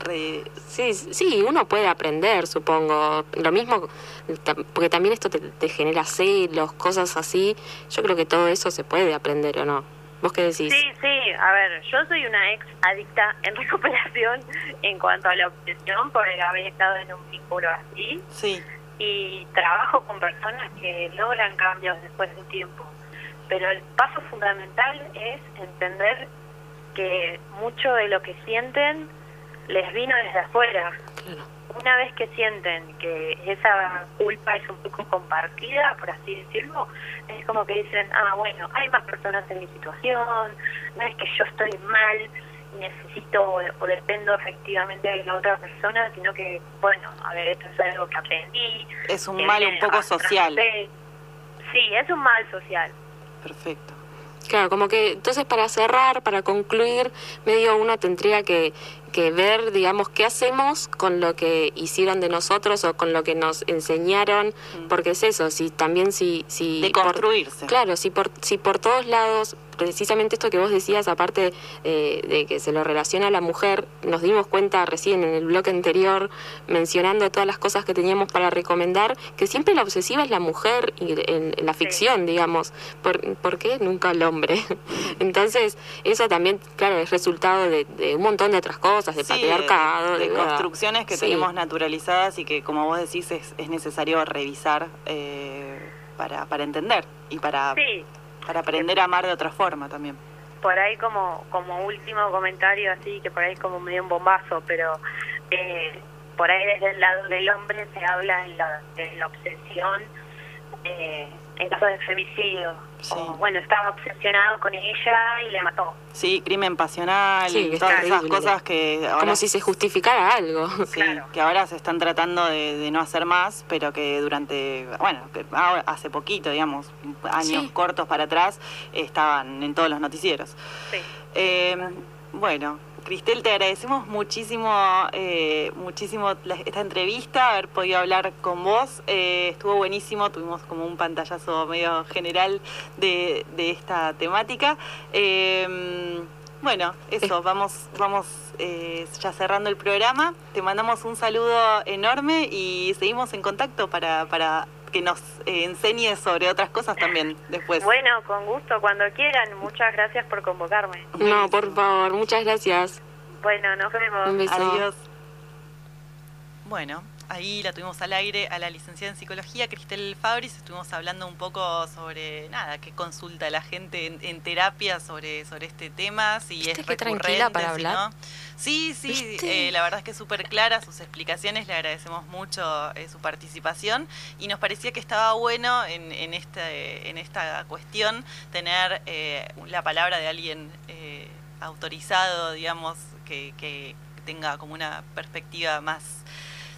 re- Sí, sí, uno puede aprender, supongo. Lo mismo, porque también esto te, te genera celos, cosas así. Yo creo que todo eso se puede aprender, ¿o no? ¿Vos qué decís? sí, sí. A ver, yo soy una ex adicta en (laughs) recuperación en cuanto a la obsesión por haber estado en un vínculo así. sí, y trabajo con personas que logran cambios después de un tiempo. Pero el paso fundamental es entender que mucho de lo que sienten les vino desde afuera. Claro. Una vez que sienten que esa culpa es un poco compartida, por así decirlo, es como que dicen, ah, bueno, hay más personas en mi situación, no es que yo estoy mal y necesito o, dependo efectivamente de la otra persona, sino que, bueno, a ver, esto es algo que aprendí. es un mal un poco social. Sí, es un mal social. Perfecto. Claro, como que entonces para cerrar, para concluir, medio uno tendría que, que ver, digamos, qué hacemos con lo que hicieron de nosotros o con lo que nos enseñaron, porque es eso, si también si... si De por- construirse. claro, si por, si por todos lados, precisamente esto que vos decías, aparte eh, de que se lo relaciona a la mujer, nos dimos cuenta recién en el bloque anterior, mencionando todas las cosas que teníamos para recomendar, que siempre la obsesiva es la mujer y en, en la ficción, digamos. ¿Por, por qué nunca el hombre? (laughs) Entonces, eso también, claro, es resultado de, de un montón de otras cosas, de Sí, patriarcado, de, construcciones que Sí. tenemos naturalizadas y que, como vos decís, es, es necesario revisar eh, para, para entender y para, Sí, para aprender a amar de otra forma también. por ahí como como último comentario así que por ahí como medio un bombazo pero eh, por ahí desde el lado del hombre se habla en la, de la obsesión eh, en caso de femicidio Sí. Bueno estaba obsesionado con ella y le mató Sí, crimen pasional Sí, y todas esas cosas que ahora, Como si se justificara algo. sí, claro. que ahora se están tratando de, de no hacer más, pero que durante, bueno, que ahora- hace poquito, digamos, años Sí. cortos para atrás, estaban en todos los noticieros. sí Eh, bueno, Cristel, te agradecemos muchísimo, eh, muchísimo la- esta entrevista, haber podido hablar con vos. Eh, estuvo buenísimo, tuvimos como un pantallazo medio general de, de esta temática. Eh, bueno, eso, vamos, vamos ya cerrando el programa. Te mandamos un saludo enorme y seguimos en contacto para, para que nos eh, enseñes sobre otras cosas también después. bueno con gusto cuando quieran muchas gracias por convocarme No, por favor, muchas gracias. bueno nos vemos Un beso. Adiós. Bueno, ahí la tuvimos al aire a la licenciada en psicología, Cristel Fabris. Estuvimos hablando un poco sobre nada, qué consulta la gente en, en terapia sobre, sobre este tema, si ¿Viste es recurrente, tranquila para si hablar? no. Sí, sí, eh, la verdad es que es súper clara sus explicaciones, le agradecemos mucho eh, su participación y nos parecía que estaba bueno en, en, este, en esta cuestión tener eh, la palabra de alguien eh, autorizado, digamos, que, que tenga como una perspectiva más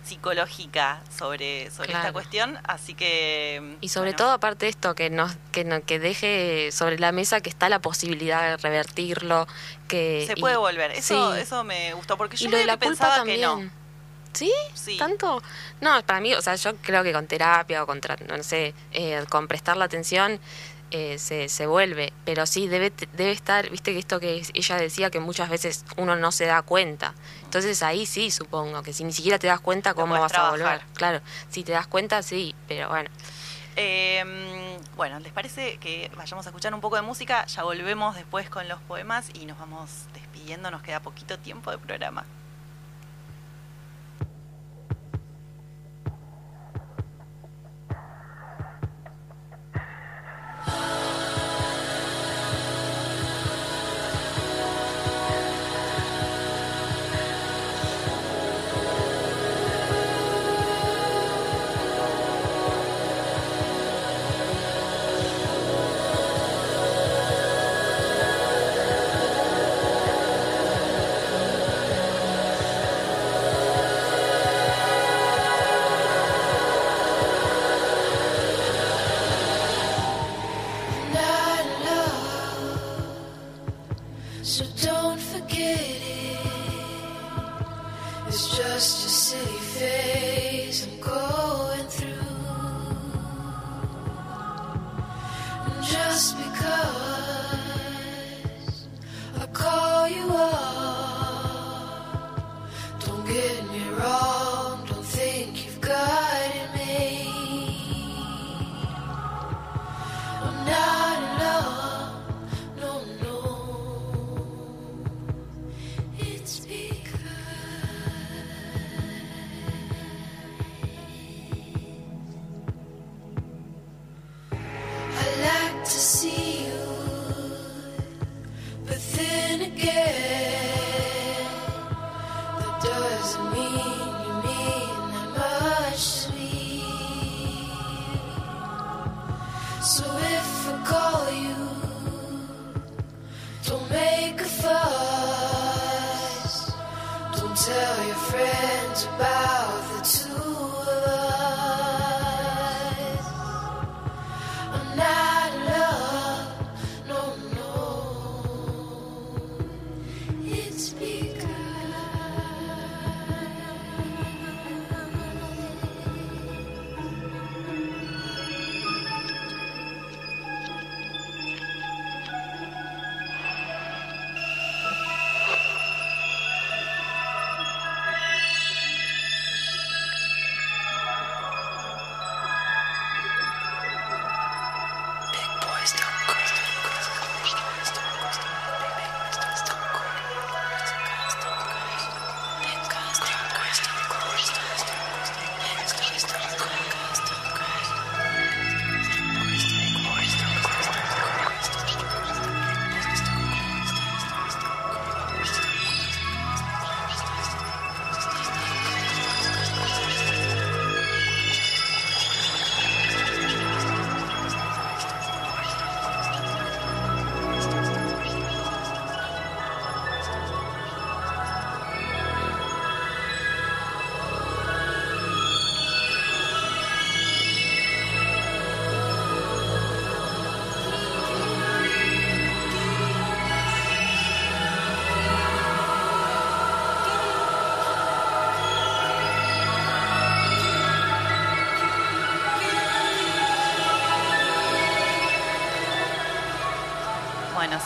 psicológica sobre, sobre esta Claro. cuestión, así que... Y sobre bueno, todo, aparte de esto, que nos, que, no- que deje sobre la mesa que está la posibilidad de revertirlo, que Se y- puede volver, eso, sí. eso me gustó, porque y yo lo de la que culpa pensaba también. que no. ¿Sí? Sí. ¿Tanto? No, para mí, o sea, yo creo que con terapia o con, no sé, eh, con prestar la atención eh, se, se vuelve, pero sí debe, debe estar, viste que esto que ella decía que muchas veces uno no se da cuenta. Entonces ahí sí, supongo, que si ni siquiera te das cuenta, ¿cómo vas a volver? Claro, si te das cuenta, sí, pero bueno. Eh, bueno, ¿les parece que vayamos a escuchar un poco de música? Ya volvemos después con los poemas y nos vamos despidiendo, nos queda poquito tiempo de programa. Oh. (laughs)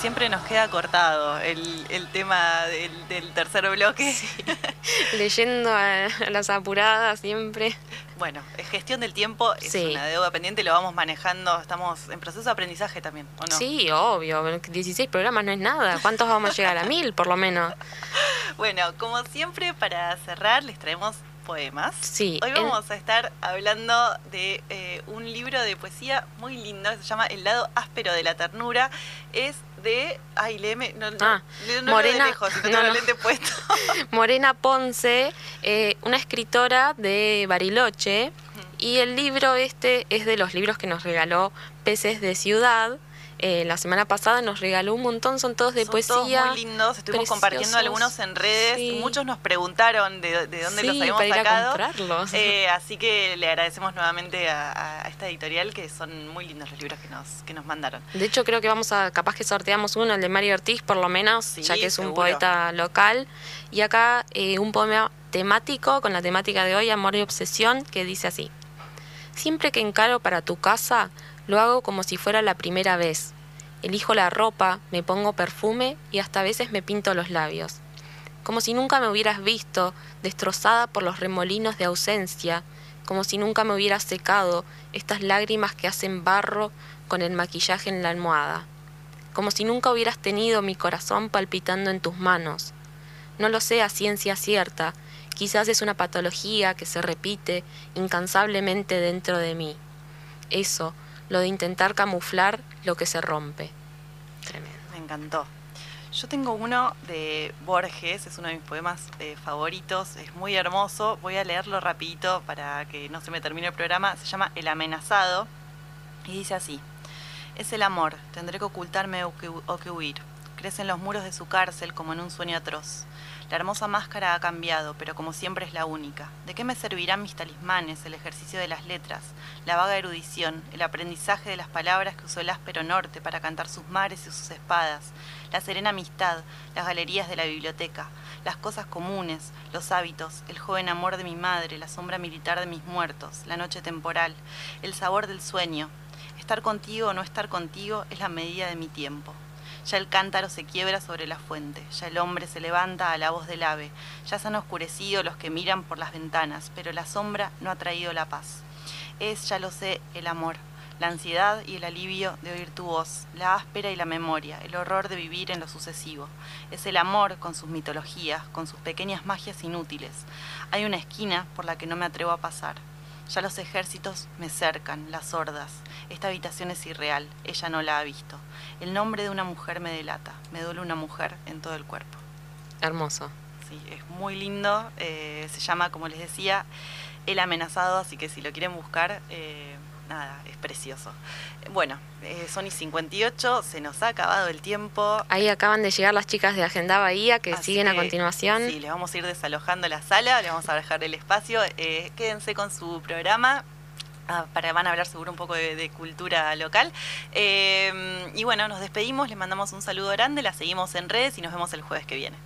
siempre nos queda cortado el, el tema del, del tercer bloque. (laughs) Leyendo a, a las apuradas siempre. Bueno, gestión del tiempo es Sí. una deuda pendiente, lo vamos manejando, estamos en proceso de aprendizaje también, ¿o no? Sí, obvio. 16 programas no es nada. ¿Cuántos vamos a llegar a mil, por lo menos? Bueno, como siempre, para cerrar, les traemos poemas. Sí, Hoy vamos a estar hablando de eh, un libro de poesía muy lindo, se llama El lado áspero de la ternura. Es de. Ay, léeme. No, no, Ah, no Morena- lo lejos, no el lente puesto. (laughs) Morena Ponce, eh, una escritora de Bariloche, y el libro este es de los libros que nos regaló Peces de Ciudad. Eh, la semana pasada nos regaló un montón, son todos de Son todos poesía. muy lindos, estuvimos compartiendo algunos en redes. Sí. Muchos nos preguntaron de, de dónde los Sí, habíamos para ir a comprarlos. Eh, así que le agradecemos nuevamente a, a esta editorial que son muy lindos los libros que nos, que nos mandaron. De hecho, creo que vamos a, capaz que sorteamos uno, el de Mario Ortiz, por lo menos, Sí, ya que es un poeta local. Y acá eh, un poema temático, con la temática de hoy, Amor y Obsesión, que dice así. Siempre que encaro para tu casa, lo hago como si fuera la primera vez. Elijo la ropa, me pongo perfume y hasta a veces me pinto los labios. Como si nunca me hubieras visto, destrozada por los remolinos de ausencia, como si nunca me hubieras secado estas lágrimas que hacen barro con el maquillaje en la almohada. Como si nunca hubieras tenido mi corazón palpitando en tus manos. No lo sé a ciencia cierta, quizás es una patología que se repite incansablemente dentro de mí. Eso, lo de intentar camuflar lo que se rompe. Tremendo. Me encantó. Yo tengo uno de Borges, es uno de mis poemas eh, favoritos, es muy hermoso. Voy a leerlo rapidito para que no se me termine el programa. Se llama El amenazado y dice así. Es el amor, tendré que ocultarme o que, o que huir. Crece en los muros de su cárcel como en un sueño atroz. La hermosa máscara ha cambiado, pero como siempre es la única. ¿De qué me servirán mis talismanes, el ejercicio de las letras, la vaga erudición, el aprendizaje de las palabras que usó el áspero norte para cantar sus mares y sus espadas, la serena amistad, las galerías de la biblioteca, las cosas comunes, los hábitos, el joven amor de mi madre, la sombra militar de mis muertos, la noche temporal, el sabor del sueño? Estar contigo o no estar contigo es la medida de mi tiempo. Ya el cántaro se quiebra sobre la fuente, ya el hombre se levanta a la voz del ave, ya se han oscurecido los que miran por las ventanas, pero la sombra no ha traído la paz. Es, ya lo sé, el amor, la ansiedad y el alivio de oír tu voz, la áspera y la memoria, el horror de vivir en lo sucesivo. Es el amor con sus mitologías, con sus pequeñas magias inútiles. Hay una esquina por la que no me atrevo a pasar. Ya los ejércitos me cercan, las hordas. Esta habitación es irreal, ella no la ha visto. El nombre de una mujer me delata, me duele una mujer en todo el cuerpo. Hermoso. Sí, es muy lindo, eh, se llama, como les decía, El amenazado, así que si lo quieren buscar, eh, nada, es precioso. Bueno, eh, son y 58, se nos ha acabado el tiempo. Ahí acaban de llegar las chicas de Agenda Bahía que Así siguen a continuación. Sí, les vamos a ir desalojando la sala, les vamos a dejar el espacio. eh, quédense con su programa. ah, para, van a hablar seguro un poco de, de cultura local. Eh, y bueno, nos despedimos, les mandamos un saludo grande, la seguimos en redes y nos vemos el jueves que viene.